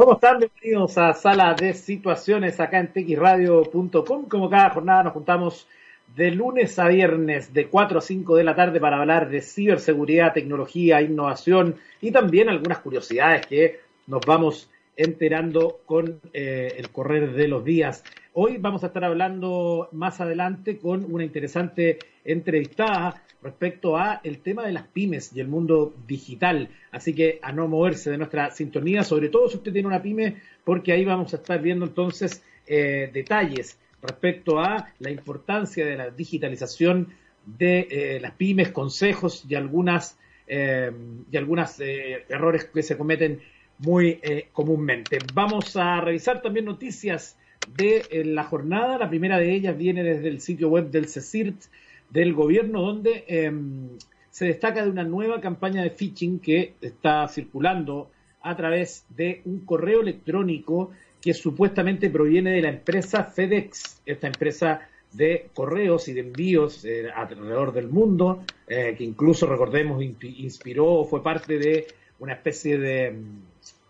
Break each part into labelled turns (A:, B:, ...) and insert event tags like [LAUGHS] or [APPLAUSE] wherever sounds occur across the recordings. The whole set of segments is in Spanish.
A: ¿Cómo están? Bienvenidos a Sala de Situaciones acá en texradio.com. Como cada jornada nos juntamos de lunes a viernes de 4 a 5 de la tarde para hablar de ciberseguridad, tecnología, innovación y también algunas curiosidades que nos vamos enterando con eh, el correr de los días. Hoy vamos a estar hablando más adelante con una interesante entrevistada respecto a el tema de las pymes y el mundo digital. Así que a no moverse de nuestra sintonía, sobre todo si usted tiene una pyme, porque ahí vamos a estar viendo entonces eh, detalles respecto a la importancia de la digitalización de eh, las pymes, consejos y algunas eh, y algunos errores que se cometen muy comúnmente. Vamos a revisar también noticias de la jornada. La primera de ellas viene desde el sitio web del CECIRT, del gobierno donde em, se destaca de una nueva campaña de phishing que está circulando a través de un correo electrónico que supuestamente proviene de la empresa FedEx, esta empresa de correos y de envíos eh, alrededor del mundo, eh, que incluso, recordemos, inspiró, fue parte de una especie de,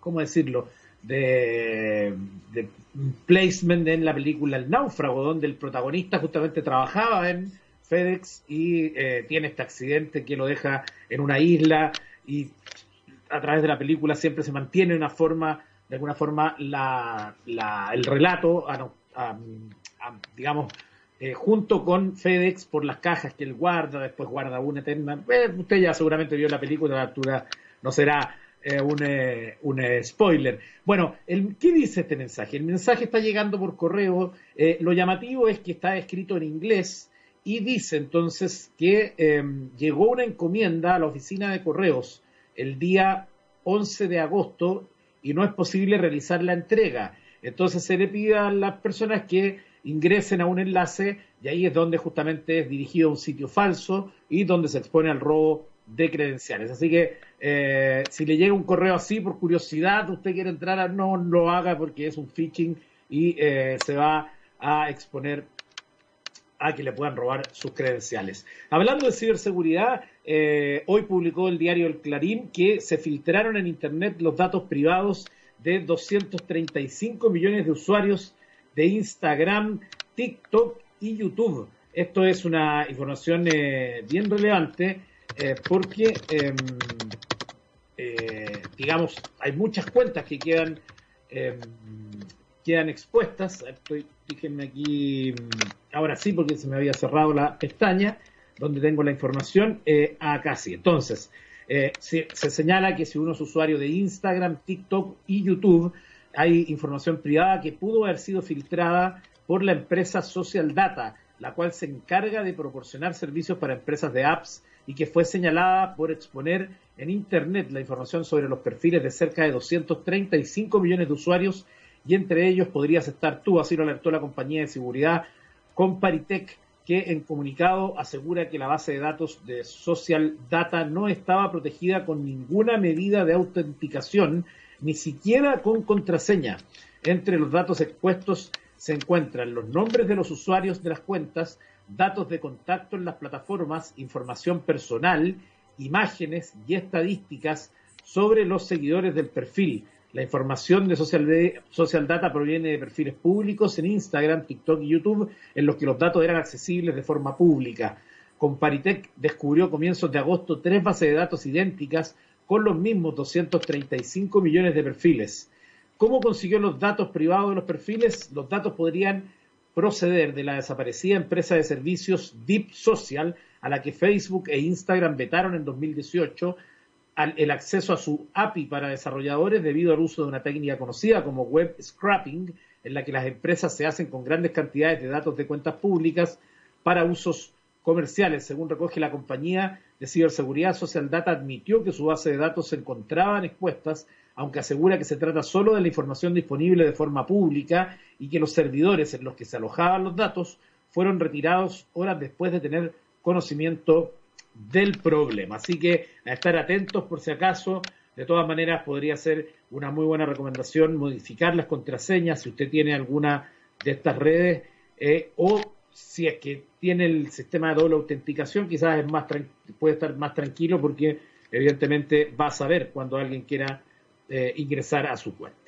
A: ¿cómo decirlo?, de, de placement en la película El náufrago, donde el protagonista justamente trabajaba en FedEx y eh, tiene este accidente que lo deja en una isla y a través de la película siempre se mantiene una forma, de alguna forma, la, el relato, digamos, eh, junto con FedEx por las cajas que él guarda, después guarda una eterna. Eh, usted ya seguramente vio la película, la altura no será un, un spoiler. Bueno, el, ¿qué dice este mensaje? El mensaje está llegando por correo. lo llamativo es que está escrito en inglés y dice entonces que em, llegó una encomienda a la oficina de correos el día 11 de agosto y no es posible realizar la entrega. Entonces se le pide a las personas que ingresen a un enlace y ahí es donde justamente es dirigido a un sitio falso y donde se expone al robo de credenciales. Así que eh, si le llega un correo así por curiosidad, usted quiere entrar, no lo haga porque es un phishing y eh, se va a exponer a que le puedan robar sus credenciales. Hablando de ciberseguridad, eh, hoy publicó el diario El Clarín que se filtraron en Internet los datos privados de 235 millones de usuarios de Instagram, TikTok y YouTube. Esto es una información eh, bien relevante eh, porque, em, digamos, hay muchas cuentas que quedan, em, quedan expuestas. Estoy, aquí ahora sí, porque se me había cerrado la pestaña donde tengo la información, eh, sí. Entonces, eh, se, señala que si uno es usuario de Instagram, TikTok y YouTube, hay información privada que pudo haber sido filtrada por la empresa Social Data, la cual se encarga de proporcionar servicios para empresas de apps y que fue señalada por exponer en Internet la información sobre los perfiles de cerca de 235 millones de usuarios y entre ellos podrías estar tú, así lo alertó la compañía de seguridad Comparitech, que en comunicado asegura que la base de datos de Social Data no estaba protegida con ninguna medida de autenticación, ni siquiera con contraseña. Entre los datos expuestos se encuentran los nombres de los usuarios de las cuentas, datos de contacto en las plataformas, información personal, imágenes y estadísticas sobre los seguidores del perfil, la información de Social, Data proviene de perfiles públicos en Instagram, TikTok y YouTube, en los que los datos eran accesibles de forma pública. Comparitech descubrió a comienzos de agosto tres bases de datos idénticas con los mismos 235 millones de perfiles. ¿Cómo consiguió los datos privados de los perfiles? Los datos podrían proceder de la desaparecida empresa de servicios Deep Social, a la que Facebook e Instagram vetaron en 2018 el acceso a su API para desarrolladores debido al uso de una técnica conocida como web scrapping, en la que las empresas se hacen con grandes cantidades de datos de cuentas públicas para usos comerciales. Según recoge la compañía de ciberseguridad, Social Data admitió que su base de datos se encontraban expuestas, aunque asegura que se trata solo de la información disponible de forma pública y que los servidores en los que se alojaban los datos fueron retirados horas después de tener conocimiento del problema. Así que a estar atentos por si acaso. De todas maneras, podría ser una muy buena recomendación modificar las contraseñas si usted tiene alguna de estas redes eh, o si es que tiene el sistema de doble autenticación, quizás es más puede estar más tranquilo porque evidentemente va a saber cuando alguien quiera eh, ingresar a su cuenta.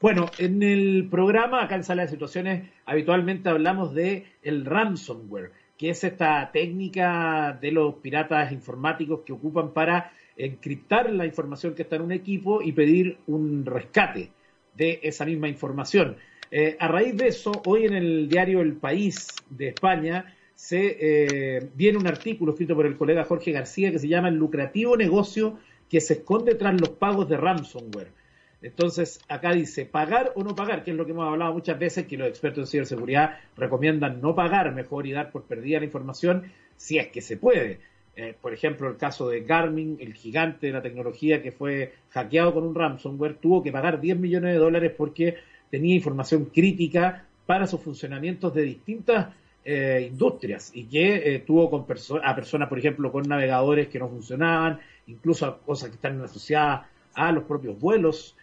A: Bueno, en el programa, acá en Sala de Situaciones, habitualmente hablamos de el ransomware, que es esta técnica de los piratas informáticos que ocupan para encriptar la información que está en un equipo y pedir un rescate de esa misma información. Eh, a raíz de eso, hoy en el diario El País de España se eh, viene un artículo escrito por el colega Jorge García que se llama El lucrativo negocio que se esconde tras los pagos de ransomware. Entonces, acá dice, pagar o no pagar, que es lo que hemos hablado muchas veces, que los expertos en ciberseguridad recomiendan no pagar mejor y dar por perdida la información si es que se puede. Eh, por ejemplo, el caso de Garmin, el gigante de la tecnología que fue hackeado con un ransomware, tuvo que pagar 10 millones de dólares porque tenía información crítica para sus funcionamientos de distintas eh, industrias y que eh, tuvo con a personas, por ejemplo, con navegadores que no funcionaban, incluso a cosas que están asociadas a los propios vuelos.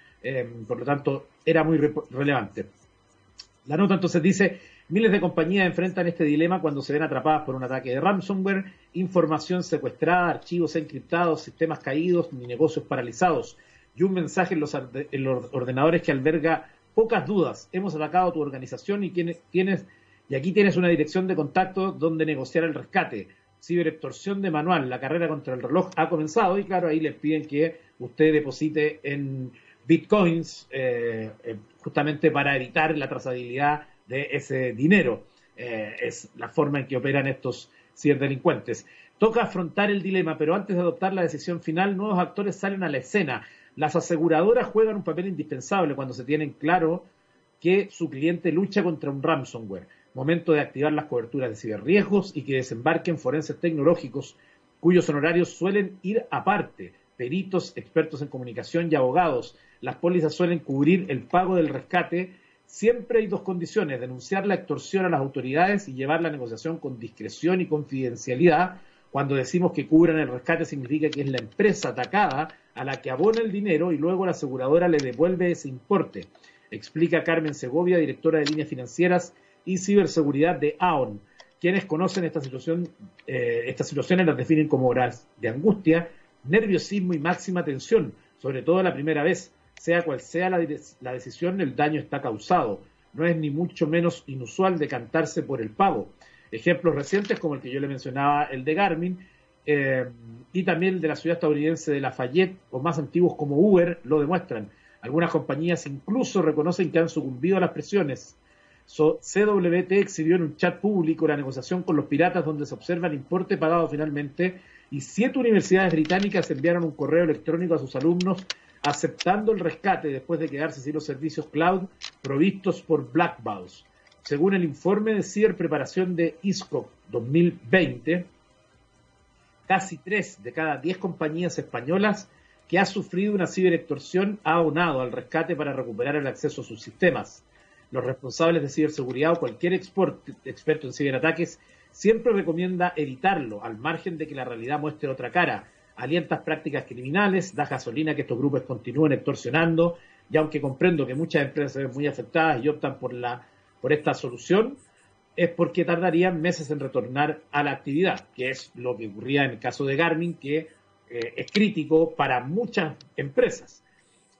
A: Por lo tanto, era muy relevante. La nota entonces dice, Miles de compañías enfrentan este dilema cuando se ven atrapadas por un ataque de ransomware, información secuestrada, archivos encriptados, sistemas caídos negocios paralizados. Y un mensaje en los, ordenadores que alberga pocas dudas. Hemos atacado tu organización y tienes, y aquí tienes una dirección de contacto donde negociar el rescate. Ciberextorsión de manual, la carrera contra el reloj ha comenzado y claro, ahí les piden que usted deposite en bitcoins eh, eh, justamente para evitar la trazabilidad de ese dinero. Eh, es la forma en que operan estos ciberdelincuentes. Toca afrontar el dilema, pero antes de adoptar la decisión final, nuevos actores salen a la escena. Las aseguradoras juegan un papel indispensable cuando se tienen claro que su cliente lucha contra un ransomware. Momento de activar las coberturas de ciberriesgos y que desembarquen forenses tecnológicos cuyos honorarios suelen ir aparte. Peritos, expertos en comunicación y abogados. Las pólizas suelen cubrir el pago del rescate Siempre hay dos condiciones, denunciar la extorsión a las autoridades y llevar la negociación con discreción y confidencialidad. Cuando decimos que cubran el rescate significa que es la empresa atacada a la que abona el dinero y luego la aseguradora le devuelve ese importe, explica Carmen Segovia, directora de líneas financieras y ciberseguridad de AON. Quienes conocen esta situación, eh, estas situaciones las definen como horas de angustia, nerviosismo y máxima tensión, sobre todo la primera vez sea cual sea la, decisión, el daño está causado. No es ni mucho menos inusual decantarse por el pago. Ejemplos recientes como el que yo le mencionaba, el de Garmin, eh, y también el de la ciudad estadounidense de Lafayette, o más antiguos como Uber, lo demuestran. Algunas compañías incluso reconocen que han sucumbido a las presiones. CWT exhibió en un chat público la negociación con los piratas donde se observa el importe pagado finalmente y siete universidades británicas enviaron un correo electrónico a sus alumnos aceptando el rescate después de quedarse sin los servicios cloud provistos por Blackbox. Según el informe de ciberpreparación de ISCO 2020, casi tres de cada diez compañías españolas que ha sufrido una ciberextorsión ha abonado al rescate para recuperar el acceso a sus sistemas. Los responsables de ciberseguridad o cualquier experto en ciberataques siempre recomienda evitarlo, al margen de que la realidad muestre otra cara, alientas prácticas criminales, da gasolina que estos grupos continúen extorsionando, y aunque comprendo que muchas empresas se ven muy afectadas y optan por, la, por esta solución, es porque tardarían meses en retornar a la actividad, que es lo que ocurría en el caso de Garmin, que eh, es crítico para muchas empresas.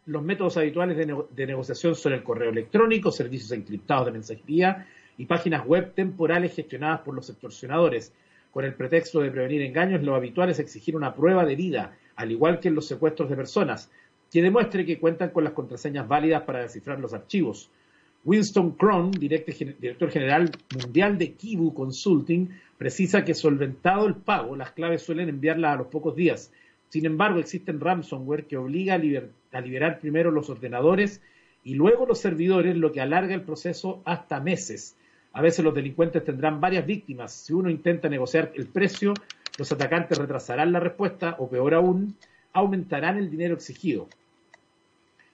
A: Los métodos habituales de, de, negociación son el correo electrónico, servicios encriptados de mensajería y páginas web temporales gestionadas por los extorsionadores, con el pretexto de prevenir engaños, lo habitual es exigir una prueba de vida, al igual que en los secuestros de personas, que demuestre que cuentan con las contraseñas válidas para descifrar los archivos. Winston Cron, director general mundial de Kibu Consulting, precisa que solventado el pago, las claves suelen enviarlas a los pocos días. Sin embargo, existen ransomware que obliga a, a liberar primero los ordenadores y luego los servidores, lo que alarga el proceso hasta meses. A veces los delincuentes tendrán varias víctimas. Si uno intenta negociar el precio, los atacantes retrasarán la respuesta o peor aún, aumentarán el dinero exigido.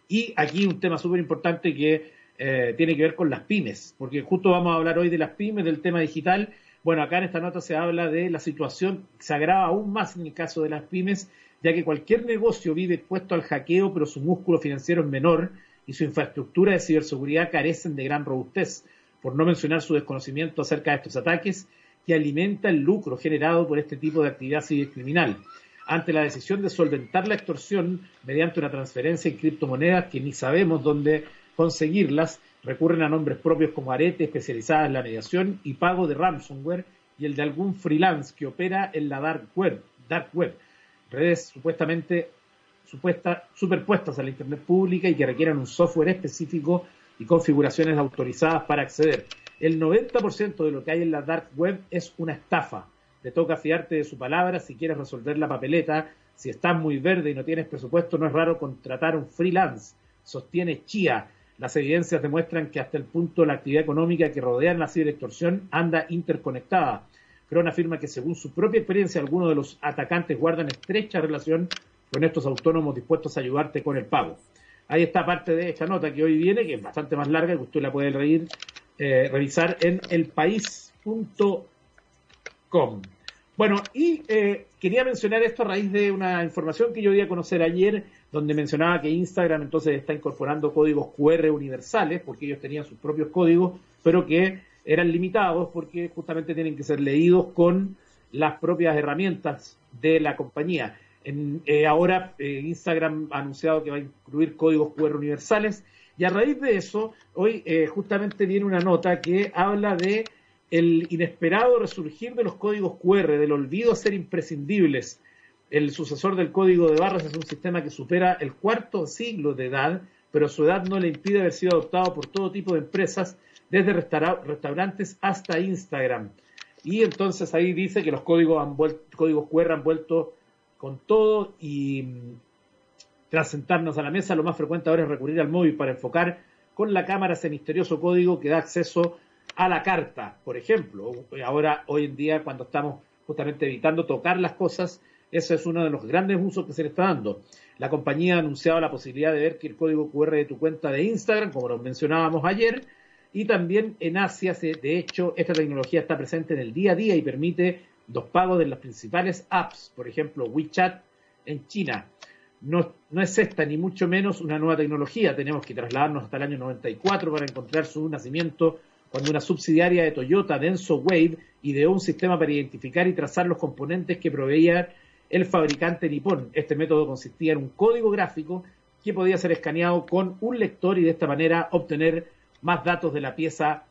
A: Y aquí un tema súper importante que eh, tiene que ver con las pymes, porque justo vamos a hablar hoy de las pymes, del tema digital. Bueno, acá en esta nota se habla de la situación, se agrava aún más en el caso de las pymes, ya que cualquier negocio vive expuesto al hackeo, pero su músculo financiero es menor y su infraestructura de ciberseguridad carecen de gran robustez por no mencionar su desconocimiento acerca de estos ataques, que alimenta el lucro generado por este tipo de actividad civil criminal. Ante la decisión de solventar la extorsión mediante una transferencia en criptomonedas que ni sabemos dónde conseguirlas, recurren a nombres propios como Arete, especializada en la mediación y pago de ransomware, y el de algún freelance que opera en la dark web, dark web redes supuestamente supuesta, superpuestas a la Internet pública y que requieran un software específico y configuraciones autorizadas para acceder. El 90% de lo que hay en la dark web es una estafa. Te toca fiarte de su palabra si quieres resolver la papeleta. Si estás muy verde y no tienes presupuesto, no es raro contratar un freelance. Sostiene Chia. Las evidencias demuestran que hasta el punto la actividad económica que rodea la ciberextorsión anda interconectada. Cron afirma que según su propia experiencia, algunos de los atacantes guardan estrecha relación con estos autónomos dispuestos a ayudarte con el pago. Ahí está parte de esta nota que hoy viene, que es bastante más larga, que usted la puede reír, eh, revisar en elpaís.com. Bueno, y eh, quería mencionar esto a raíz de una información que yo di a conocer ayer, donde mencionaba que Instagram entonces está incorporando códigos QR universales, porque ellos tenían sus propios códigos, pero que eran limitados porque justamente tienen que ser leídos con las propias herramientas de la compañía. Eh, ahora eh, Instagram ha anunciado que va a incluir códigos QR universales y a raíz de eso, hoy eh, justamente viene una nota que habla de el inesperado resurgir de los códigos QR, del olvido a ser imprescindibles. El sucesor del código de barras es un sistema que supera el cuarto siglo de edad, pero su edad no le impide haber sido adoptado por todo tipo de empresas, desde restaurantes hasta Instagram. Y entonces ahí dice que los códigos, han códigos QR han vuelto con todo y mm, tras sentarnos a la mesa, lo más frecuente ahora es recurrir al móvil para enfocar con la cámara ese misterioso código que da acceso a la carta, por ejemplo. Ahora, hoy en día, cuando estamos justamente evitando tocar las cosas, ese es uno de los grandes usos que se le está dando. La compañía ha anunciado la posibilidad de ver que el código QR de tu cuenta de Instagram, como lo mencionábamos ayer, y también en Asia, de hecho, esta tecnología está presente en el día a día y permite los pagos de las principales apps, por ejemplo, WeChat en China. No, no, es esta ni mucho menos una nueva tecnología. Tenemos que trasladarnos hasta el año 94 para encontrar su nacimiento cuando una subsidiaria de Toyota, Denso Wave, ideó un sistema para identificar y trazar los componentes que proveía el fabricante nipón. Este método consistía en un código gráfico que podía ser escaneado con un lector y de esta manera obtener más datos de la pieza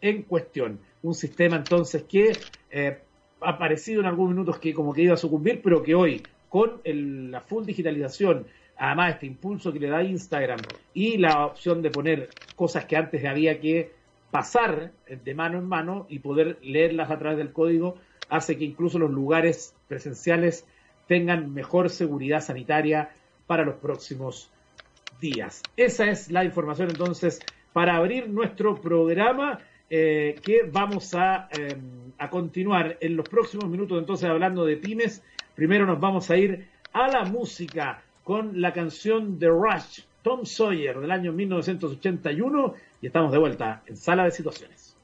A: en cuestión. Un sistema entonces que eh, ha parecido en algunos minutos que como que iba a sucumbir, pero que hoy, con la full digitalización, además este impulso que le da Instagram y la opción de poner cosas que antes había que pasar de mano en mano y poder leerlas a través del código, hace que incluso los lugares presenciales tengan mejor seguridad sanitaria para los próximos días. Esa es la información entonces para abrir nuestro programa eh, que vamos em, a, continuar en los próximos minutos entonces hablando de pymes. Primero nos vamos a ir a la música con la canción de Rush, Tom Sawyer del año 1981 y estamos de vuelta en Sala de Situaciones.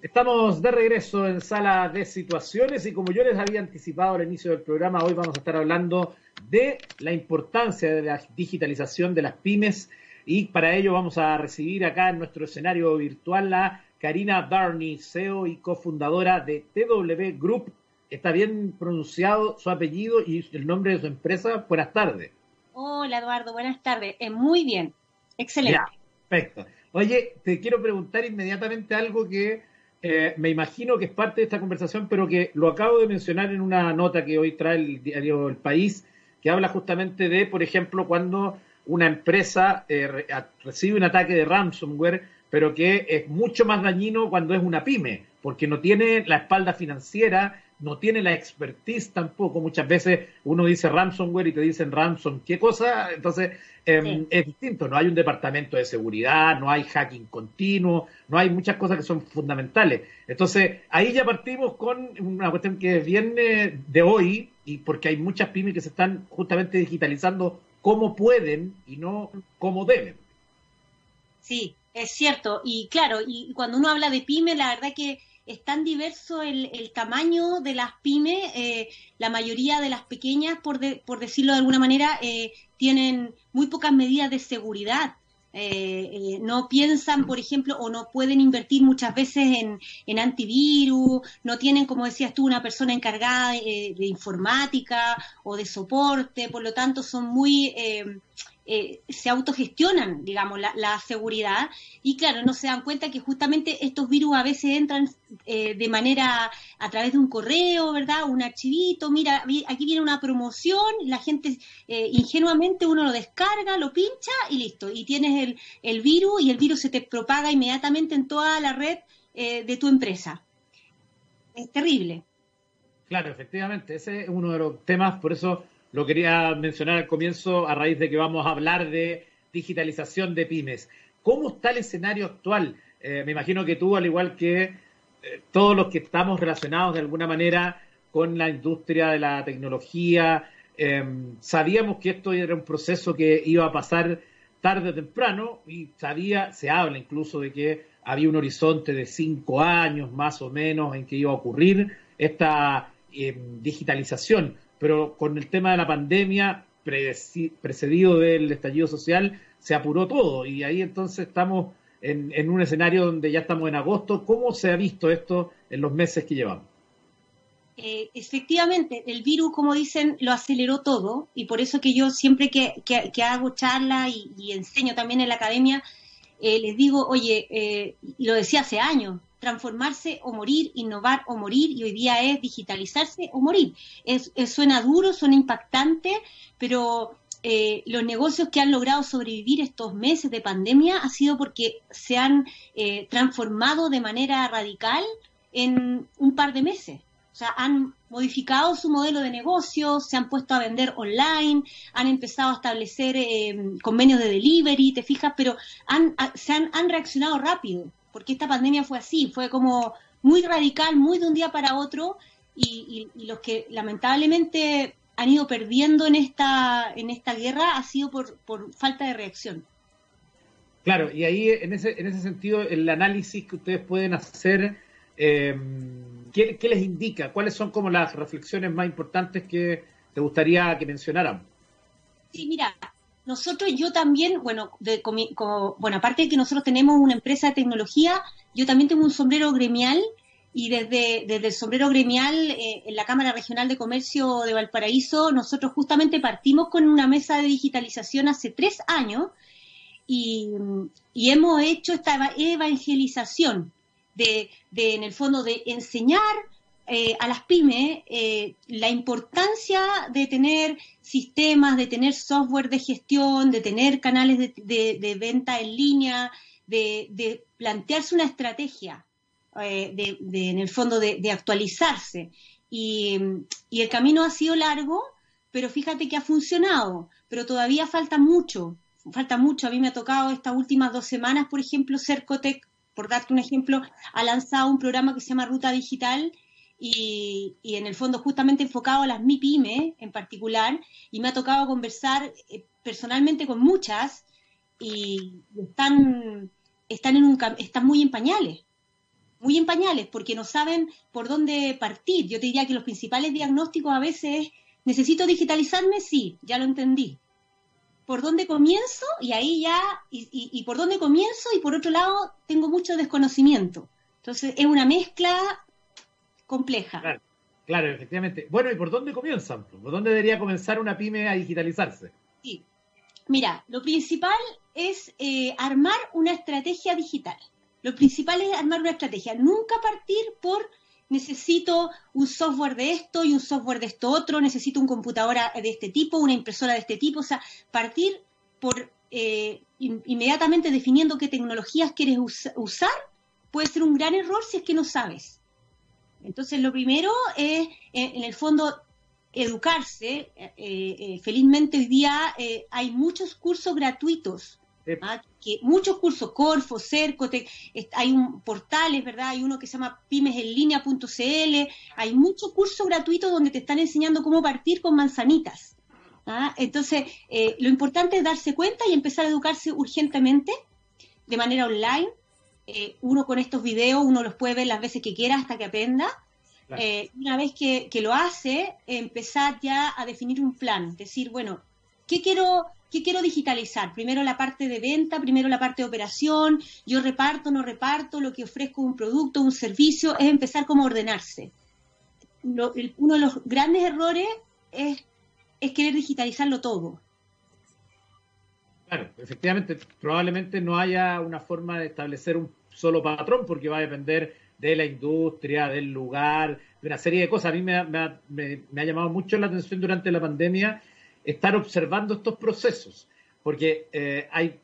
A: Estamos de regreso en Sala de Situaciones y como yo les había anticipado al inicio del programa, hoy vamos a estar hablando de la importancia de la digitalización de las pymes y para ello vamos a recibir acá en nuestro escenario virtual a Karina Darney, CEO y cofundadora de TW Group. ¿Está bien pronunciado su apellido y el nombre de su empresa? Buenas tardes.
B: Hola Eduardo, buenas tardes. Eh, muy bien, excelente.
A: perfecto. Oye, te quiero preguntar inmediatamente algo que eh, me imagino que es parte de esta conversación, pero que lo acabo de mencionar en una nota que hoy trae el diario El País, que habla justamente de, por ejemplo, cuando una empresa eh, recibe un ataque de ransomware pero que es mucho más dañino cuando es una pyme, porque no tiene la espalda financiera, no tiene la expertise tampoco. Muchas veces uno dice ransomware y te dicen ransom, ¿qué cosa? Entonces em, es distinto, no hay un departamento de seguridad, no hay hacking continuo, no hay muchas cosas que son fundamentales. Entonces ahí ya partimos con una cuestión que viene de hoy, y porque hay muchas pymes que se están justamente digitalizando como pueden y no como deben.
B: Sí, es cierto, y claro, y cuando uno habla de pyme, la verdad que es tan diverso el, tamaño de las pymes, eh, la mayoría de las pequeñas, por, por decirlo de alguna manera, eh, tienen muy pocas medidas de seguridad. Eh, no piensan, por ejemplo, o no pueden invertir muchas veces en, antivirus, no tienen, como decías tú, una persona encargada de, informática o de soporte, por lo tanto son muy eh, se autogestionan, digamos, la, seguridad y claro, no se dan cuenta que justamente estos virus a veces entran eh, de manera a través de un correo, ¿verdad? Un archivito, mira, aquí viene una promoción, la gente eh, ingenuamente uno lo descarga, lo pincha y listo, y tienes el, el, virus y el virus se te propaga inmediatamente en toda la red de tu empresa. Es terrible.
A: Claro, efectivamente, ese es uno de los temas, por eso lo quería mencionar al comienzo a raíz de que vamos a hablar de digitalización de pymes. ¿Cómo está el escenario actual? Eh, me imagino que tú, al igual que eh, todos los que estamos relacionados de alguna manera con la industria de la tecnología, em, sabíamos que esto era un proceso que iba a pasar tarde o temprano y sabía, se habla incluso de que había un horizonte de cinco años más o menos en que iba a ocurrir esta em, digitalización pero con el tema de la pandemia precedido del estallido social se apuró todo y ahí entonces estamos en, un escenario donde ya estamos en agosto. ¿Cómo se ha visto esto en los meses que llevamos?
B: Eh, efectivamente, el virus, como dicen, lo aceleró todo y por eso que yo siempre que, hago charla y, enseño también en la academia, eh, les digo, oye, eh, y lo decía hace años, transformarse o morir, innovar o morir, y hoy día es digitalizarse o morir. Es, suena duro, suena impactante, pero eh, los negocios que han logrado sobrevivir estos meses de pandemia ha sido porque se han eh, transformado de manera radical en un par de meses. O sea, han modificado su modelo de negocio, se han puesto a vender online, han empezado a establecer eh, convenios de delivery, te fijas, pero han, se han, han reaccionado rápido porque esta pandemia fue así, fue como muy radical, muy de un día para otro, y, los que lamentablemente han ido perdiendo en esta, en esta guerra ha sido por, por falta de reacción.
A: Claro, y ahí en ese, en ese sentido, el análisis que ustedes pueden hacer, eh, ¿qué, les indica? ¿Cuáles son como las reflexiones más importantes que te gustaría que mencionaran?
B: Sí, mira, nosotros, yo también, bueno, de, como, bueno, aparte de que nosotros tenemos una empresa de tecnología, yo también tengo un sombrero gremial y desde, desde el sombrero gremial eh, en la Cámara Regional de Comercio de Valparaíso, nosotros justamente partimos con una mesa de digitalización hace tres años y, y hemos hecho esta evangelización de, de, en el fondo, de enseñar eh, a las pymes eh, la importancia de tener sistemas, de tener software de gestión, de tener canales de, venta en línea, de, plantearse una estrategia, eh, en el fondo de, actualizarse. Y, y, el camino ha sido largo, pero fíjate que ha funcionado, pero todavía falta mucho, falta mucho. A mí me ha tocado estas últimas dos semanas, por ejemplo, Cercotec, por darte un ejemplo, ha lanzado un programa que se llama Ruta Digital, y, en el fondo justamente enfocado a las MIPYME en particular, y me ha tocado conversar eh, personalmente con muchas y están, están, en un, están muy en pañales, muy en pañales, porque no saben por dónde partir. Yo te diría que los principales diagnósticos a veces es, ¿necesito digitalizarme? Sí, ya lo entendí. ¿Por dónde comienzo? Y ahí ya, y, y por dónde comienzo, y por otro lado, tengo mucho desconocimiento. Entonces, es una mezcla compleja.
A: Claro, efectivamente. Bueno, ¿y por dónde comienzan? ¿Por dónde debería comenzar una pyme a digitalizarse?
B: Sí. Mira, lo principal es eh, armar una estrategia digital. Lo principal es armar una estrategia. Nunca partir por necesito un software de esto y un software de esto otro, necesito un computadora de este tipo, una impresora de este tipo. O sea, partir por eh, inmediatamente definiendo qué tecnologías quieres usar puede ser un gran error si es que no sabes. Entonces, lo primero es, eh, en el fondo, educarse. Eh, eh, felizmente hoy día hay muchos cursos gratuitos. ¿ah? Que muchos cursos, Corfo, Cercotec, hay un portales, ¿verdad? Hay uno que se llama pymesenlinea.cl, hay muchos cursos gratuitos donde te están enseñando cómo partir con manzanitas. ¿ah? Entonces, lo importante es darse cuenta y empezar a educarse urgentemente, de manera online, eh, uno con estos videos, uno los puede ver las veces que quiera hasta que aprenda. Eh, una vez que, lo hace, empezar ya a definir un plan, decir, bueno, ¿qué quiero, ¿qué quiero digitalizar? Primero la parte de venta, primero la parte de operación, yo reparto, no reparto, lo que ofrezco un producto, un servicio, es empezar como a ordenarse. uno de los grandes errores es, es querer digitalizarlo todo.
A: Claro, efectivamente, probablemente no haya una forma de establecer un solo patrón porque va a depender de la industria, del lugar, de una serie de cosas. A mí me ha, llamado mucho la atención durante la pandemia estar observando estos procesos, porque eh, hay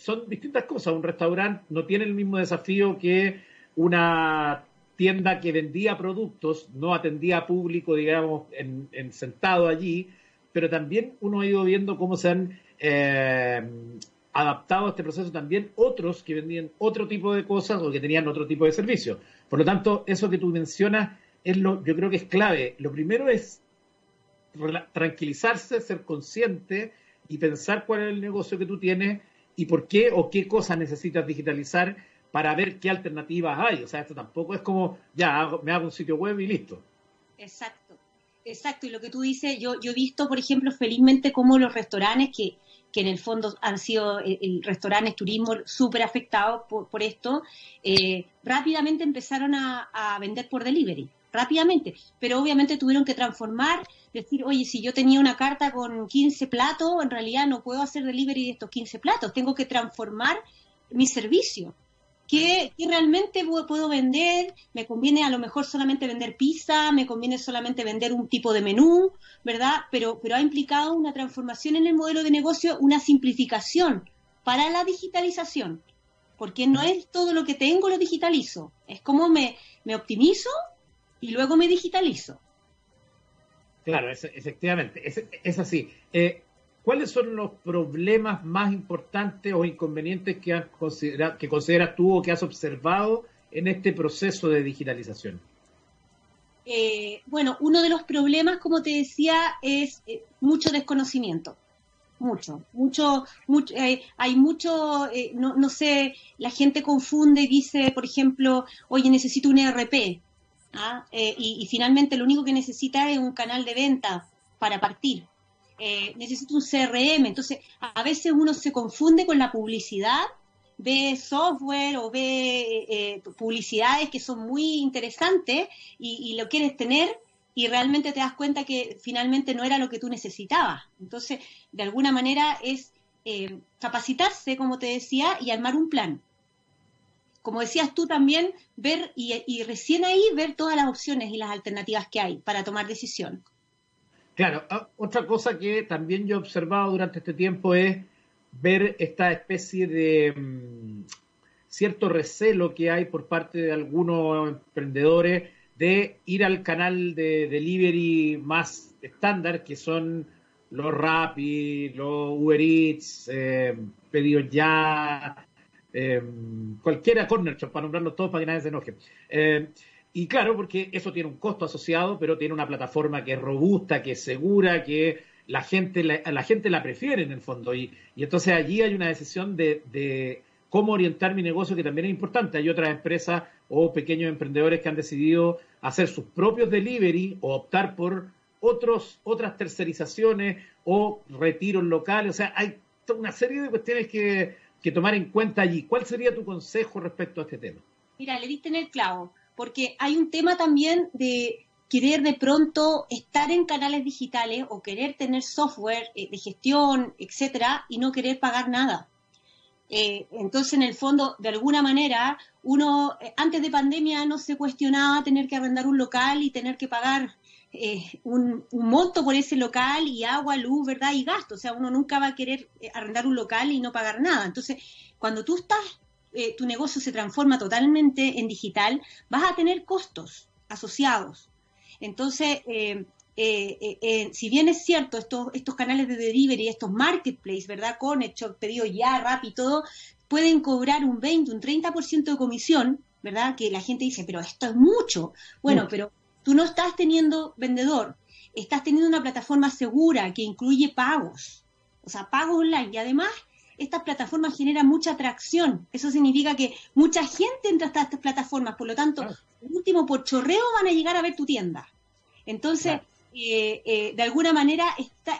A: son distintas cosas. Un restaurante no tiene el mismo desafío que una tienda que vendía productos, no atendía público, digamos, en, sentado allí, pero también uno ha ido viendo cómo se han eh, adaptado a este proceso también otros que vendían otro tipo de cosas o que tenían otro tipo de servicios. Por lo tanto, eso que tú mencionas es lo, yo creo que es clave. Lo primero es tranquilizarse, ser consciente y pensar cuál es el negocio que tú tienes y por qué o qué cosas necesitas digitalizar para ver qué alternativas hay. O sea, esto tampoco es como, ya, me hago un sitio web y listo.
B: Exacto, exacto. Y lo que tú dices, yo, yo he visto, por ejemplo, felizmente cómo los restaurantes que, que en el fondo han sido el, el restaurantes, turismo súper afectados por, esto, eh, rápidamente empezaron a, a, vender por delivery, rápidamente, pero obviamente tuvieron que transformar, decir, oye, si yo tenía una carta con 15 platos, en realidad no puedo hacer delivery de estos 15 platos, tengo que transformar mi servicio. ¿Qué, realmente puedo vender? ¿Me conviene a lo mejor solamente vender pizza? ¿Me conviene solamente vender un tipo de menú? ¿Verdad? Pero, pero ha implicado una transformación en el modelo de negocio, una simplificación para la digitalización. Porque no es todo lo que tengo lo digitalizo. Es como me, me optimizo y luego me digitalizo.
A: Claro, efectivamente, es, así. Eh, ¿Cuáles son los problemas más importantes o inconvenientes que, que consideras tú o que has observado en este proceso de digitalización?
B: Eh, bueno, uno de los problemas, como te decía, es eh, mucho desconocimiento. Mucho, mucho, mucho eh, hay mucho, no, no, sé, la gente confunde y dice, por ejemplo, oye, necesito un ERP. ¿ah? Y, y finalmente lo único que necesita es un canal de venta para partir eh, necesito un CRM. Entonces, a veces uno se confunde con la publicidad, ve software o ve eh, publicidades que son muy interesantes y, lo quieres tener y realmente te das cuenta que finalmente no era lo que tú necesitabas. Entonces, de alguna manera es eh, capacitarse, como te decía, y armar un plan. Como decías tú también, ver y recién ahí ver todas las opciones y las alternativas que hay para tomar decisión.
A: Claro, ah, otra cosa que también yo he observado durante este tiempo es ver esta especie de mm, cierto recelo que hay por parte de algunos emprendedores de ir al canal de delivery más estándar, que son los Rappi, los Uber Eats, eh, Pedidos Ya, eh, cualquiera Corner Shop, para nombrarlos todos para que nadie se enoje. Eh, y claro, porque eso tiene un costo asociado, pero tiene una plataforma que es robusta, que es segura, que la gente la, la gente la prefiere en el fondo. Y, y entonces allí hay una decisión de, de, cómo orientar mi negocio que también es importante. Hay otras empresas o pequeños emprendedores que han decidido hacer sus propios delivery o optar por otros, otras tercerizaciones o retiros locales. O sea, hay una serie de cuestiones que, que tomar en cuenta allí. ¿Cuál sería tu consejo respecto a este tema?
B: Mira, le diste en el clavo porque hay un tema también de querer de pronto estar en canales digitales o querer tener software eh, de gestión, etcétera, y no querer pagar nada. Eh, entonces, en el fondo, de alguna manera, uno eh, antes de pandemia no se cuestionaba tener que arrendar un local y tener que pagar un, un, monto por ese local y agua, luz, ¿verdad? Y gasto. O sea, uno nunca va a querer arrendar un local y no pagar nada. Entonces, cuando tú estás eh, tu negocio se transforma totalmente en digital, vas a tener costos asociados. Entonces, eh, eh, si bien es cierto, estos, estos canales de delivery, estos marketplaces, ¿verdad? Con hecho pedido ya, rap y todo, pueden cobrar un 20, un 30% de comisión, ¿verdad? Que la gente dice, pero esto es mucho. Bueno, pero tú no estás teniendo vendedor, estás teniendo una plataforma segura que incluye pagos, o sea, pagos online y además estas plataformas generan mucha atracción. Eso significa que mucha gente entra a estas plataformas, por lo tanto, el último, por chorreo van a llegar a ver tu tienda. Entonces, eh, eh, de alguna manera,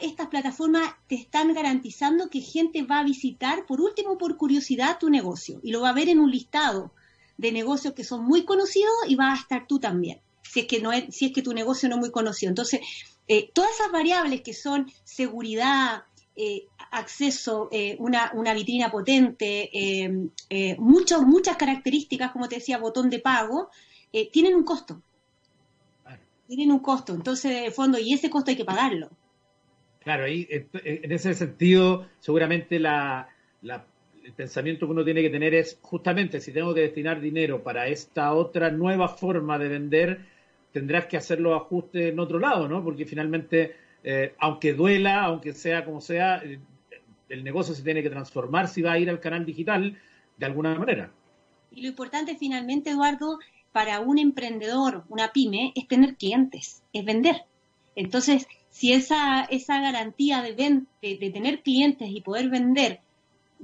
B: estas plataformas te están garantizando que gente va a visitar, por último, por curiosidad, tu negocio y lo va a ver en un listado de negocios que son muy conocidos y va a estar tú también, si es que, no es, si es que tu negocio no es muy conocido. Entonces, eh, todas esas variables que son seguridad, eh, acceso, eh, una, una, vitrina potente, muchos, muchas características, como te decía, botón de pago, tienen un costo. Tienen un costo. Entonces, de fondo, y ese costo hay que pagarlo.
A: Claro, ahí en ese sentido, seguramente la, el pensamiento que uno tiene que tener es justamente si tengo que destinar dinero para esta otra nueva forma de vender, tendrás que hacer los ajustes en otro lado, ¿no? Porque finalmente, eh, aunque duela, aunque sea como sea, el, el negocio se tiene que transformar si va a ir al canal digital de alguna manera.
B: Y lo importante finalmente, Eduardo, para un emprendedor, una pyme, es tener clientes, es vender. Entonces, si esa, esa garantía de, de, tener clientes y poder vender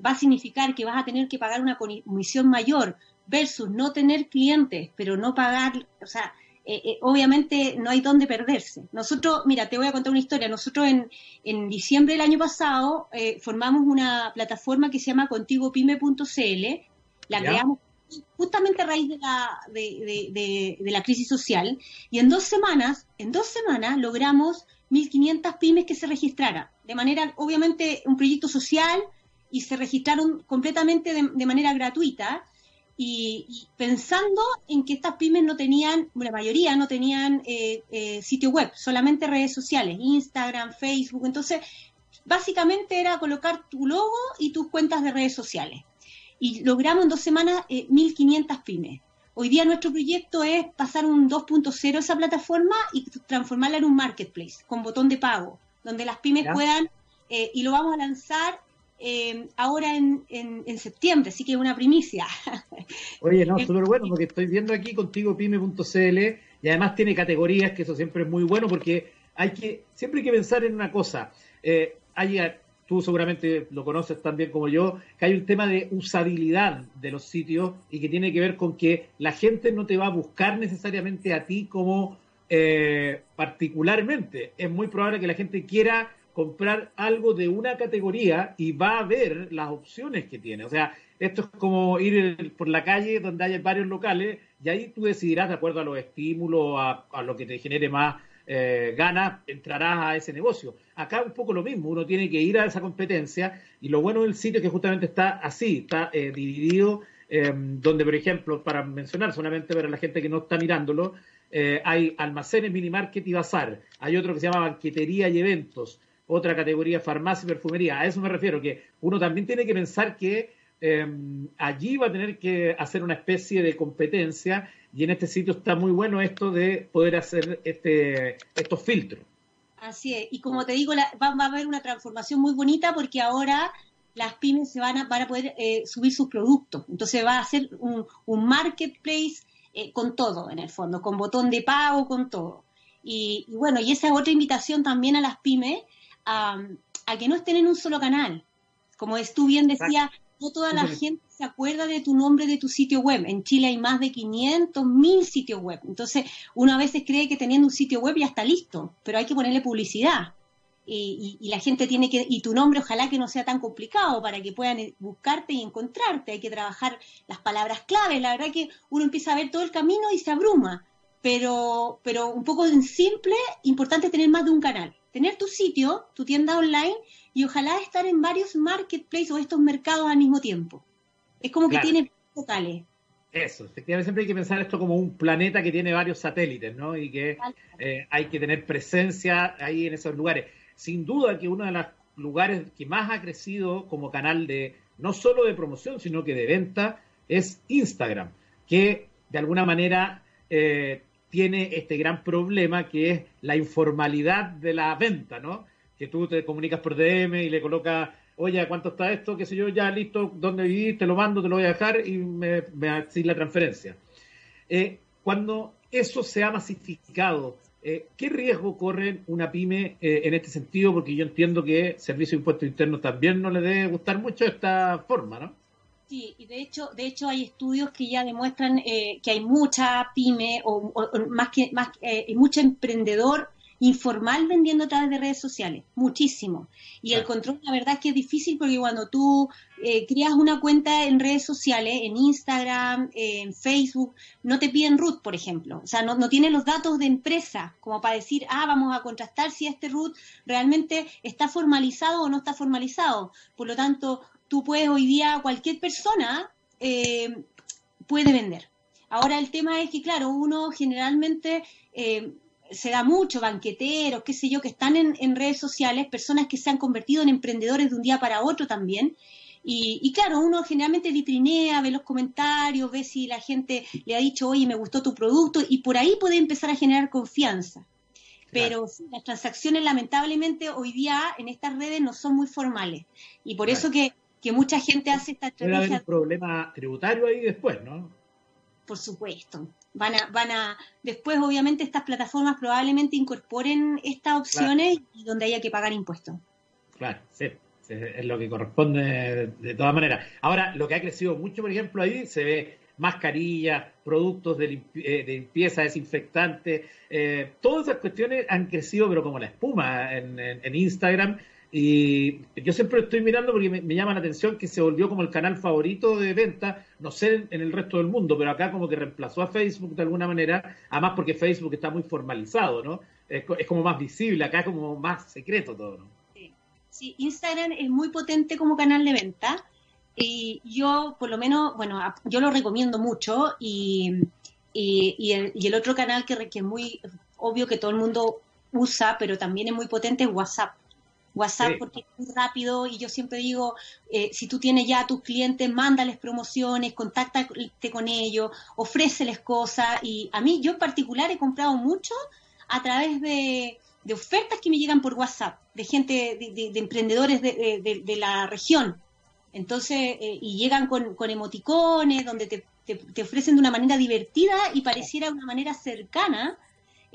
B: va a significar que vas a tener que pagar una comisión mayor versus no tener clientes, pero no pagar, o sea, eh, eh, obviamente no hay dónde perderse. Nosotros, mira, te voy a contar una historia. Nosotros en, en diciembre del año pasado eh, formamos una plataforma que se llama contigopyme.cl, la creamos justamente a raíz de la, de, de, la crisis social, y en dos semanas, en dos semanas logramos 1.500 pymes que se registraran, de manera, obviamente, un proyecto social y se registraron completamente de, manera gratuita y, pensando en que estas pymes no tenían, la mayoría no tenían eh, eh, sitio web, solamente redes sociales, Instagram, Facebook, entonces básicamente era colocar tu logo y tus cuentas de redes sociales. Y logramos en dos semanas 1.500 eh, pymes. Hoy día nuestro proyecto es pasar un 2.0 esa plataforma y transformarla en un marketplace con botón de pago, donde las pymes puedan, eh, y lo vamos a lanzar eh, ahora en, en, septiembre, así que es una primicia. [LAUGHS]
A: Oye, no, súper bueno, porque estoy viendo aquí contigo pyme.cl y además tiene categorías, que eso siempre es muy bueno, porque hay que, siempre hay que pensar en una cosa. Eh, hay tú seguramente lo conoces también como yo, que hay un tema de usabilidad de los sitios y que tiene que ver con que la gente no te va a buscar necesariamente a ti como eh, particularmente. Es muy probable que la gente quiera comprar algo de una categoría y va a ver las opciones que tiene. O sea, esto es como ir por la calle donde hay varios locales y ahí tú decidirás de acuerdo a los estímulos, a, a lo que te genere más eh, ganas, entrarás a ese negocio. Acá un poco lo mismo, uno tiene que ir a esa competencia y lo bueno del sitio es que justamente está así, está eh, dividido, em, donde por ejemplo, para mencionar solamente para la gente que no está mirándolo, eh, hay almacenes, mini market y bazar, hay otro que se llama banquetería y eventos, otra categoría farmacia y perfumería. A eso me refiero, que uno también tiene que pensar que em, allí va a tener que hacer una especie de competencia y en este sitio está muy bueno esto de poder hacer este, estos filtros.
B: Así es, y como te digo, va, a haber una transformación muy bonita porque ahora las pymes se van a, van a poder eh, subir sus productos. Entonces va a ser un, marketplace eh, con todo, en el fondo, con botón de pago, con todo. Y, bueno, y esa es otra invitación también a las pymes a, que no estén en un solo canal. Como es, tú bien decías, no toda la gente se acuerda de tu nombre de tu sitio web. En Chile hay más de 500 mil sitios web. Entonces, uno a veces cree que teniendo un sitio web ya está listo, pero hay que ponerle publicidad. Y, la gente tiene que, y tu nombre ojalá que no sea tan complicado para que puedan eh, buscarte y encontrarte. Hay que trabajar las palabras claves. La verdad que uno empieza a ver todo el camino y se abruma. Pero, pero un poco en simple, importante tener más de un canal. Tener tu sitio, tu tienda online y ojalá estar en varios marketplaces o estos mercados al mismo tiempo. Es como que tiene locales.
A: Eso, efectivamente siempre hay que pensar esto como un planeta que tiene varios satélites, ¿no? Y que eh, hay que tener presencia ahí en esos lugares. Sin duda que uno de los lugares que más ha crecido como canal de, no solo de promoción, sino que de venta, es Instagram, que de alguna manera eh, tiene este gran problema que es la informalidad de la venta, ¿no? que tú te comunicas por DM y le colocas, oye, ¿cuánto está esto? ¿Qué sé yo? Ya listo, ¿dónde vivís? Te lo mando, te lo voy a dejar y me, me la transferencia. Eh, cuando eso se ha masificado, eh, ¿qué riesgo corre una pyme eh, en este sentido? Porque yo entiendo que Servicio de Impuestos Internos también no le debe gustar mucho esta forma, ¿no?
B: Sí, y de hecho, de hecho hay estudios que ya demuestran que hay mucha pyme o, más que más, mucho emprendedor informal vendiendo a través de redes sociales, muchísimo. Y el control, la verdad es que es difícil porque cuando tú eh, creas una cuenta en redes sociales, en Instagram, en Facebook, no te piden root, por ejemplo. O sea, no, no tienen los datos de empresa como para decir, ah, vamos a contrastar si este root realmente está formalizado o no está formalizado. Por lo tanto, tú puedes hoy día, cualquier persona eh, puede vender. Ahora el tema es que, claro, uno generalmente eh, se da mucho, banqueteros, qué sé yo, que están en, redes sociales, personas que se han convertido en emprendedores de un día para otro también. Y, claro, uno generalmente vitrinea, ve los comentarios, ve si la gente le ha dicho, oye, me gustó tu producto, y por ahí puede empezar a generar confianza. Pero las transacciones, lamentablemente, hoy día en estas redes no son muy formales. Y por eso que, mucha gente hace esta
A: estrategia. Puede haber un problema tributario ahí después, ¿no?
B: Por supuesto. Van a, van a, después obviamente estas plataformas probablemente incorporen estas opciones y donde haya que pagar impuestos.
A: Claro, sí, es lo que corresponde de, todas maneras. Ahora, lo que ha crecido mucho, por ejemplo, ahí se ve mascarillas, productos de, eh, limpieza, desinfectantes, eh, todas esas cuestiones han crecido, pero como la espuma en Instagram y yo siempre estoy mirando porque me, llama la atención que se volvió como el canal favorito de venta, no sé en, el resto del mundo, pero acá como que reemplazó a Facebook de alguna manera, además porque Facebook está muy formalizado, ¿no? Es, como más visible, acá como más secreto todo, ¿no?
B: Sí. Instagram es muy potente como canal de venta y yo por lo menos, bueno, yo lo recomiendo mucho y, y, el, otro canal que es muy obvio que todo el mundo usa, pero también es muy potente es WhatsApp. WhatsApp porque es muy rápido y yo siempre digo, eh, si tú tienes ya a tus clientes, mándales promociones, contáctate con ellos, ofréceles cosas y a mí yo en particular he comprado mucho a través de, ofertas que me llegan por WhatsApp, de gente, de, emprendedores de, la región. Entonces, eh, y llegan con, emoticones, donde te, te, ofrecen de una manera divertida y pareciera una manera cercana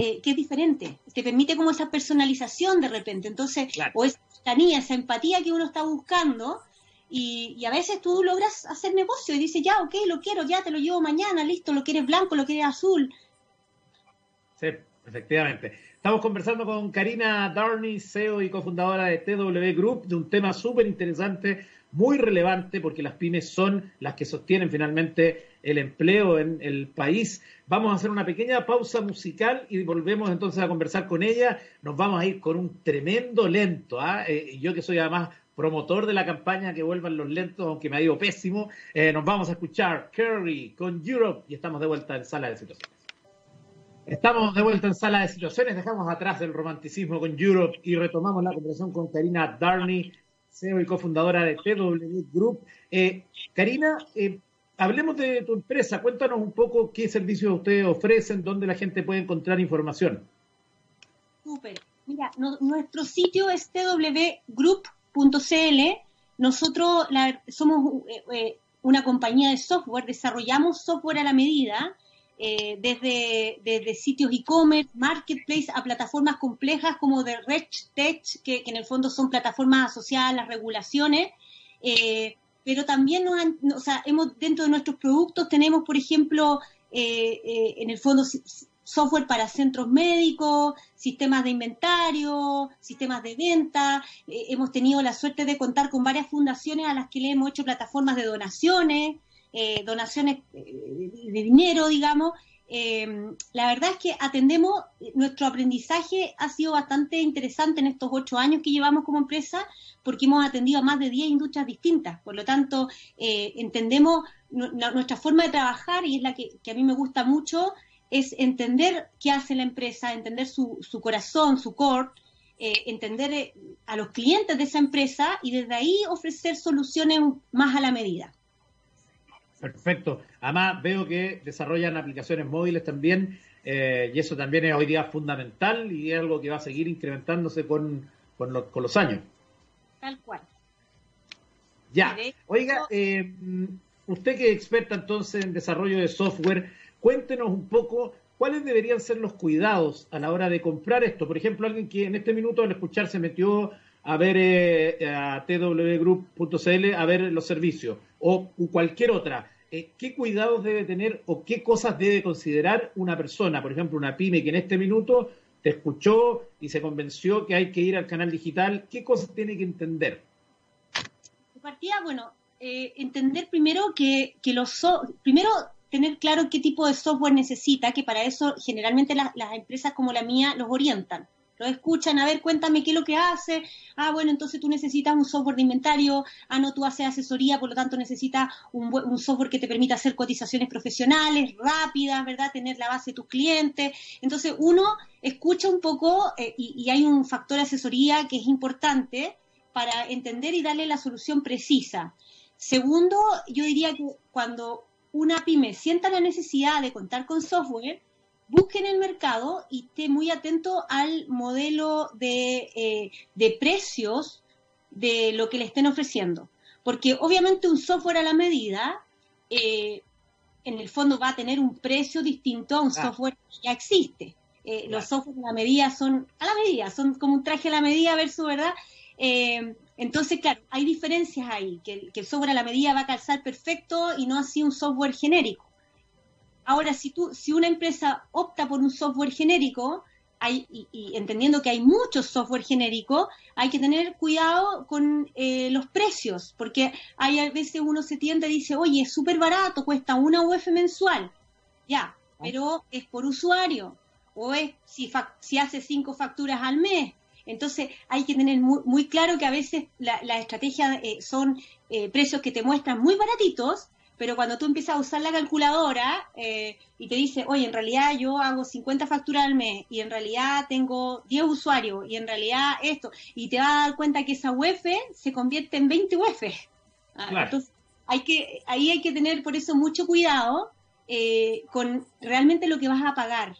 B: eh, que es diferente. Te permite como esa personalización de repente. Entonces, o esa cercanía, esa empatía que uno está buscando. Y, a veces tú logras hacer negocio y dices, ya, ok, lo quiero, ya te lo llevo mañana, listo, lo quieres blanco, lo quieres azul.
A: Sí, efectivamente. Estamos conversando con Karina Darney, CEO y cofundadora de TW Group, de un tema súper interesante, muy relevante, porque las pymes son las que sostienen finalmente el empleo en el país. Vamos a hacer una pequeña pausa musical y volvemos entonces a conversar con ella. Nos vamos a ir con un tremendo lento. ¿ah? Eh, yo que soy además promotor de la campaña que vuelvan los lentos, aunque me ha ido pésimo, eh, nos vamos a escuchar Curry con Europe y estamos de vuelta en Sala de Situaciones. Estamos de vuelta en Sala de Situaciones, dejamos atrás el romanticismo con Europe y retomamos la conversación con Karina Darney, CEO y cofundadora de TW Group. Eh, Karina, hablemos de tu empresa. Cuéntanos un poco qué servicios ustedes ofrecen, dónde la gente puede encontrar información.
B: Súper. Mira, nuestro sitio es twgroup.cl. Nosotros somos eh, eh, una compañía de software, desarrollamos software a la medida, eh, desde, desde, sitios e-commerce, marketplace, a plataformas complejas como de RegTech, que, que en el fondo son plataformas asociadas a las regulaciones pero también nos han, o sea, hemos dentro de nuestros productos tenemos, por ejemplo, eh, eh, en el fondo software para centros médicos, sistemas de inventario, sistemas de venta. Eh, hemos tenido la suerte de contar con varias fundaciones a las que le hemos hecho plataformas de donaciones, donaciones de dinero, digamos, eh, la verdad es que atendemos, nuestro aprendizaje ha sido bastante interesante en estos ocho años que llevamos como empresa, porque hemos atendido a más de diez industrias distintas. Por lo tanto, eh, entendemos nuestra forma de trabajar y es la que, a mí me gusta mucho, es entender qué hace la empresa, entender su, corazón, su core, eh, entender a los clientes de esa empresa y desde ahí ofrecer soluciones más a la medida.
A: Perfecto. Además, veo que desarrollan aplicaciones móviles también, eh, y eso también es hoy día fundamental y es algo que va a seguir incrementándose con, con, los años.
B: Tal cual.
A: Ya. Oiga, eh, usted que es experta entonces en desarrollo de software, cuéntenos un poco cuáles deberían ser los cuidados a la hora de comprar esto. Por ejemplo, alguien que en este minuto al escuchar se metió a ver eh, a twgroup.cl a ver los servicios o cualquier otra. ¿Qué cuidados debe tener o qué cosas debe considerar una persona, por ejemplo, una pyme que en este minuto te escuchó y se convenció que hay que ir al canal digital, ¿qué cosas tiene que entender?
B: De partida, bueno, eh, entender primero que, los primero tener claro qué tipo de software necesita, que para eso generalmente las empresas como la mía los orientan lo escuchan, a ver, cuéntame qué es lo que hace, ah, bueno, entonces tú necesitas un software de inventario, ah, no, tú haces asesoría, por lo tanto necesitas un, software que te permita hacer cotizaciones profesionales, rápidas, ¿verdad? Tener la base de tus clientes. Entonces uno escucha un poco eh, y, y hay un factor de asesoría que es importante para entender y darle la solución precisa. Segundo, yo diría que cuando una pyme sienta la necesidad de contar con software, busque en el mercado y esté muy atento al modelo de, eh, de precios de lo que le estén ofreciendo. Porque obviamente un software a la medida, eh, en el fondo va a tener un precio distinto a un software que ya existe. Eh, los softwares a la medida son a la medida, son como un traje a la medida versus, ¿verdad? entonces, claro, hay diferencias ahí, que, que, el software a la medida va a calzar perfecto y no así un software genérico. Ahora, si, tú, si una empresa opta por un software genérico, hay, y, entendiendo que hay muchos software genéricos, hay que tener cuidado con eh, los precios, porque hay a veces uno se tiende y dice, oye, es súper barato, cuesta una UF mensual. Ya, pero es por usuario, o es si, si hace cinco facturas al mes. Entonces hay que tener muy, claro que a veces las la estrategias eh, son eh, precios que te muestran muy baratitos, pero cuando tú empiezas a usar la calculadora eh, y te dice, oye, en realidad yo hago 50 facturas al mes y en realidad tengo 10 usuarios y en realidad esto, y te vas a dar cuenta que esa UF se convierte en 20 UF. Ah, entonces, hay que, ahí hay que tener por eso mucho cuidado eh, con realmente lo que vas a pagar.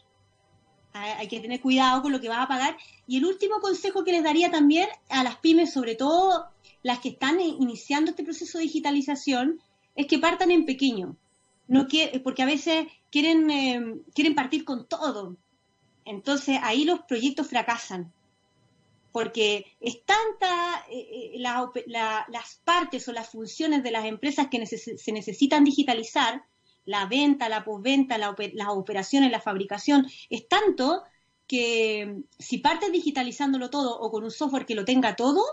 B: Ah, hay que tener cuidado con lo que vas a pagar. Y el último consejo que les daría también a las pymes, sobre todo las que están iniciando este proceso de digitalización, es que partan en pequeño, no porque a veces quieren, eh, quieren partir con todo. Entonces ahí los proyectos fracasan, porque es tanta eh, eh, las partes o las funciones de las empresas que se necesitan digitalizar, la venta, la postventa, la, las operaciones, la fabricación, es tanto que si partes digitalizándolo todo o con un software que lo tenga todo,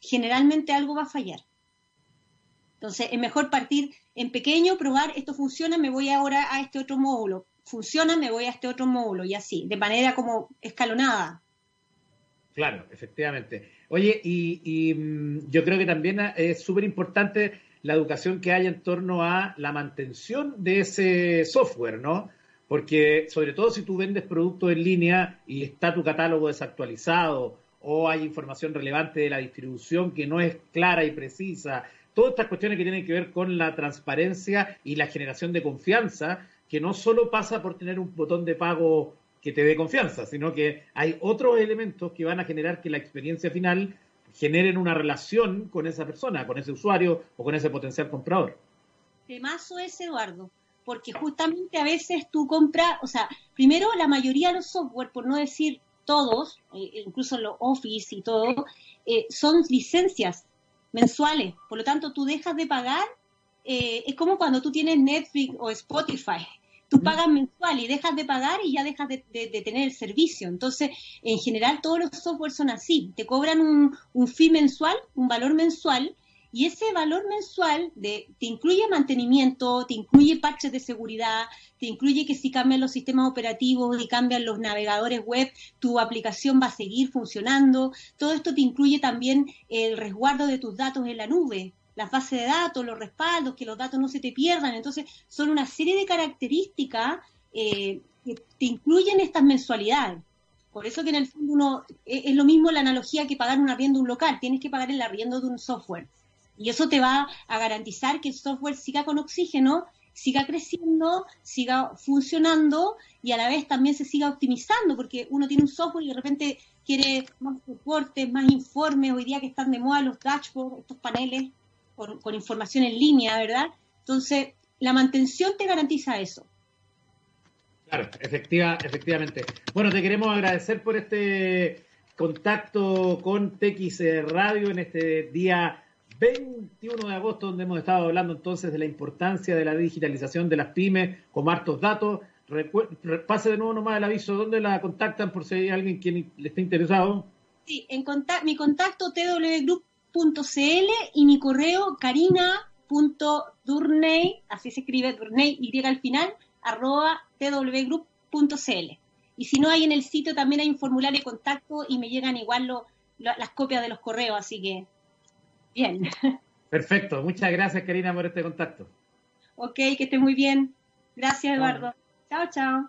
B: generalmente algo va a fallar. Entonces, es mejor partir en pequeño, probar, esto funciona, me voy ahora a este otro módulo. Funciona, me voy a este otro módulo y así, de manera como escalonada.
A: Claro, efectivamente. Oye, y, mm, yo creo que también es súper importante la educación que hay en torno a la mantención de ese software, ¿no? Porque sobre todo si tú vendes productos en línea y está tu catálogo desactualizado o hay información relevante de la distribución que no es clara y precisa todas estas cuestiones que tienen que ver con la transparencia y la generación de confianza, que no solo pasa por tener un botón de pago que te dé confianza, sino que hay otros elementos que van a generar que la experiencia final generen una relación con esa persona, con ese usuario o con ese potencial comprador.
B: Temazo es, Eduardo, porque justamente a veces tú compras, o sea, primero la mayoría de los software, por no decir todos, eh, incluso los Office y todo, eh, son licencias mensuales. Por lo tanto, tú dejas de pagar, eh, es como cuando tú tienes Netflix o Spotify. Tú pagas mensual y dejas de pagar y ya dejas de, tener el servicio. Entonces, en general, todos los software son así. Te cobran un, un fee mensual, un valor mensual, y ese valor mensual de, te incluye mantenimiento, te incluye parches de seguridad, te incluye que si cambian los sistemas operativos y cambian los navegadores web, tu aplicación va a seguir funcionando. Todo esto te incluye también el resguardo de tus datos en la nube, las bases de datos, los respaldos, que los datos no se te pierdan. Entonces, son una serie de características eh, que te incluyen estas mensualidades. Por eso que en el fondo uno, es, es lo mismo la analogía que pagar un arriendo de un local, tienes que pagar el arriendo de un software. Y eso te va a garantizar que el software siga con oxígeno, siga creciendo, siga funcionando y a la vez también se siga optimizando, porque uno tiene un software y de repente quiere más reportes, más informes, hoy día que están de moda los dashboards, estos paneles con, información en línea, ¿verdad? Entonces, la mantención te garantiza eso.
A: Claro, efectiva, efectivamente. Bueno, te queremos agradecer por este contacto con TX Radio en este día 21 de agosto, donde hemos estado hablando entonces de la importancia de la digitalización de las pymes con hartos datos. pase de nuevo nomás el aviso, ¿dónde la contactan por si hay alguien quien le esté interesado?
B: Sí, en mi contacto twgroup.cl y mi correo carina.durney, así se escribe Durney, y al final, arroba twgroup.cl. Y si no hay en el sitio, también hay un formulario de contacto y me llegan igual las copias de los correos, así que bien.
A: Perfecto, muchas gracias Karina por este contacto.
B: Ok, que esté muy bien. Gracias Eduardo. Chao, chao.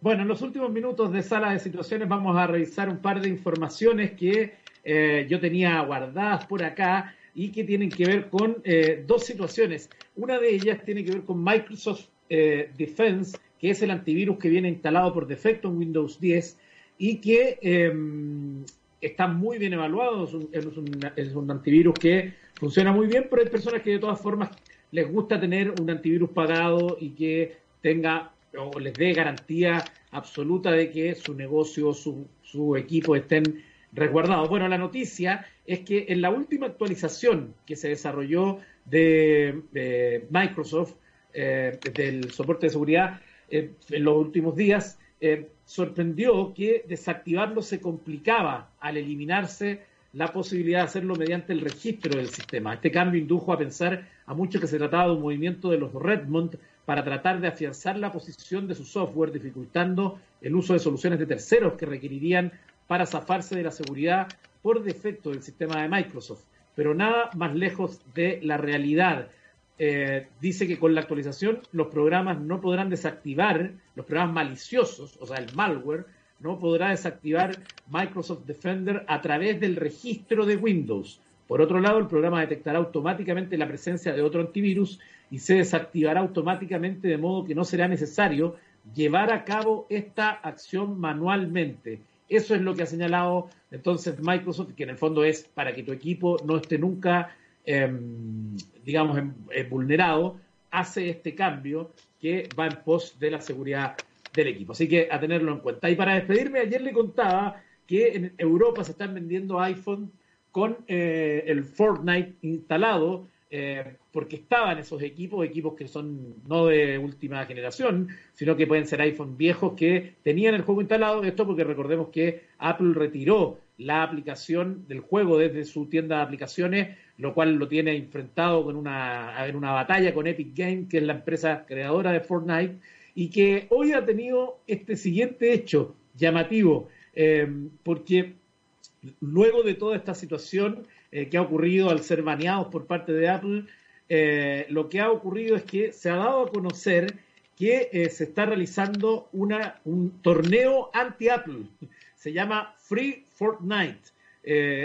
A: Bueno, en los últimos minutos de sala de situaciones vamos a revisar un par de informaciones que eh, yo tenía guardadas por acá y que tienen que ver con eh, dos situaciones. Una de ellas tiene que ver con Microsoft eh, Defense, que es el antivirus que viene instalado por defecto en Windows 10 y que em, está muy bien evaluado. es un antivirus que funciona muy bien, pero hay personas que de todas formas les gusta tener un antivirus pagado y que tenga o les dé garantía absoluta de que su negocio, su, su equipo estén resguardados. Bueno, la noticia es que en la última actualización que se desarrolló de, Microsoft, eh, del soporte de seguridad, eh, en los últimos días, eh, sorprendió que desactivarlo se complicaba al eliminarse la posibilidad de hacerlo mediante el registro del sistema. Este cambio indujo a pensar a muchos que se trataba de un movimiento de los Redmond para tratar de afianzar la posición de su software, dificultando el uso de soluciones de terceros que requerirían para zafarse de la seguridad por defecto del sistema de Microsoft. Pero nada más lejos de la realidad. Eh, dice que con la actualización los programas no podrán desactivar, los programas maliciosos, o sea, el malware, no podrá desactivar Microsoft Defender a través del registro de Windows. Por otro lado, el programa detectará automáticamente la presencia de otro antivirus y se desactivará automáticamente de modo que no será necesario llevar a cabo esta acción manualmente. Eso es lo que ha señalado entonces Microsoft, que en el fondo es para que tu equipo no esté nunca, em, digamos, em, eh, vulnerado, hace este cambio que va en pos de la seguridad del equipo. Así que a tenerlo en cuenta. Y para despedirme, ayer le contaba que en Europa se están vendiendo iPhone con eh, el Fortnite instalado, eh, porque estaban esos equipos, equipos que son no de última generación, sino que pueden ser iPhone viejos que tenían el juego instalado. Esto porque recordemos que Apple retiró la aplicación del juego desde su tienda de aplicaciones, lo cual lo tiene enfrentado con una, en una batalla con Epic Games, que es la empresa creadora de Fortnite y que hoy ha tenido este siguiente hecho llamativo, eh, porque luego de toda esta situación eh, que ha ocurrido al ser baneados por parte de Apple, eh, lo que ha ocurrido es que se ha dado a conocer que se está realizando una, un torneo anti-Apple. Se llama Free Fortnite,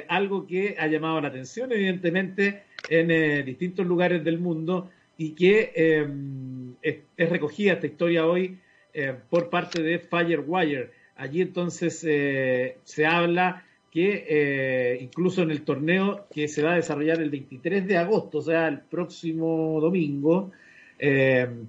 A: algo que ha llamado la atención, evidentemente, en distintos lugares del mundo y que em, es, recogida esta historia hoy eh, por parte de Firewire. Allí entonces eh, se habla que eh, incluso en el torneo que se va a desarrollar el 23 de agosto, o sea, el próximo domingo,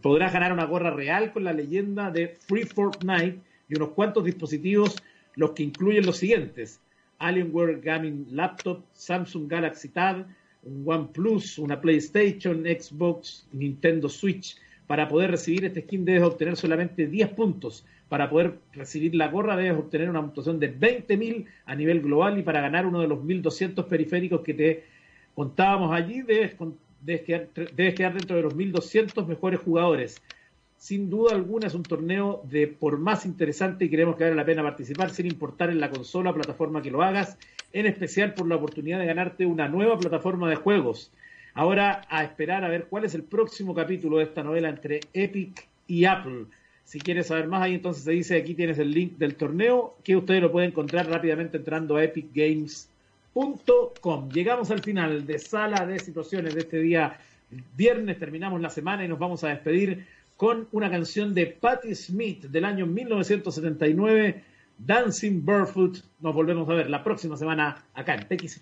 A: podrás ganar una gorra real con la leyenda de Free Fortnite y unos cuantos dispositivos, los que incluyen los siguientes. Alienware Gaming Laptop, Samsung Galaxy Tab, un OnePlus, una PlayStation, Xbox, Nintendo Switch. Para poder recibir este skin debes obtener solamente 10 puntos. Para poder recibir la gorra debes obtener una puntuación de 20.000 a nivel global y para ganar uno de los 1.200 periféricos que te contábamos allí debes, debes, quedar, debes quedar dentro de los 1.200 mejores jugadores sin duda alguna es un torneo de por más interesante y creemos que vale la pena participar sin importar en la consola o plataforma que lo hagas, en especial por la oportunidad de ganarte una nueva plataforma de juegos. Ahora a esperar a ver cuál es el próximo capítulo de esta novela entre Epic y Apple. Si quieres saber más, ahí entonces se dice aquí tienes el link del torneo que ustedes lo pueden encontrar rápidamente entrando a epicgames.com. Llegamos al final de sala de situaciones de este día viernes, terminamos la semana y nos vamos a despedir con una canción de Patti Smith del año 1979, Dancing Barefoot. Nos volvemos a ver la próxima semana acá en TX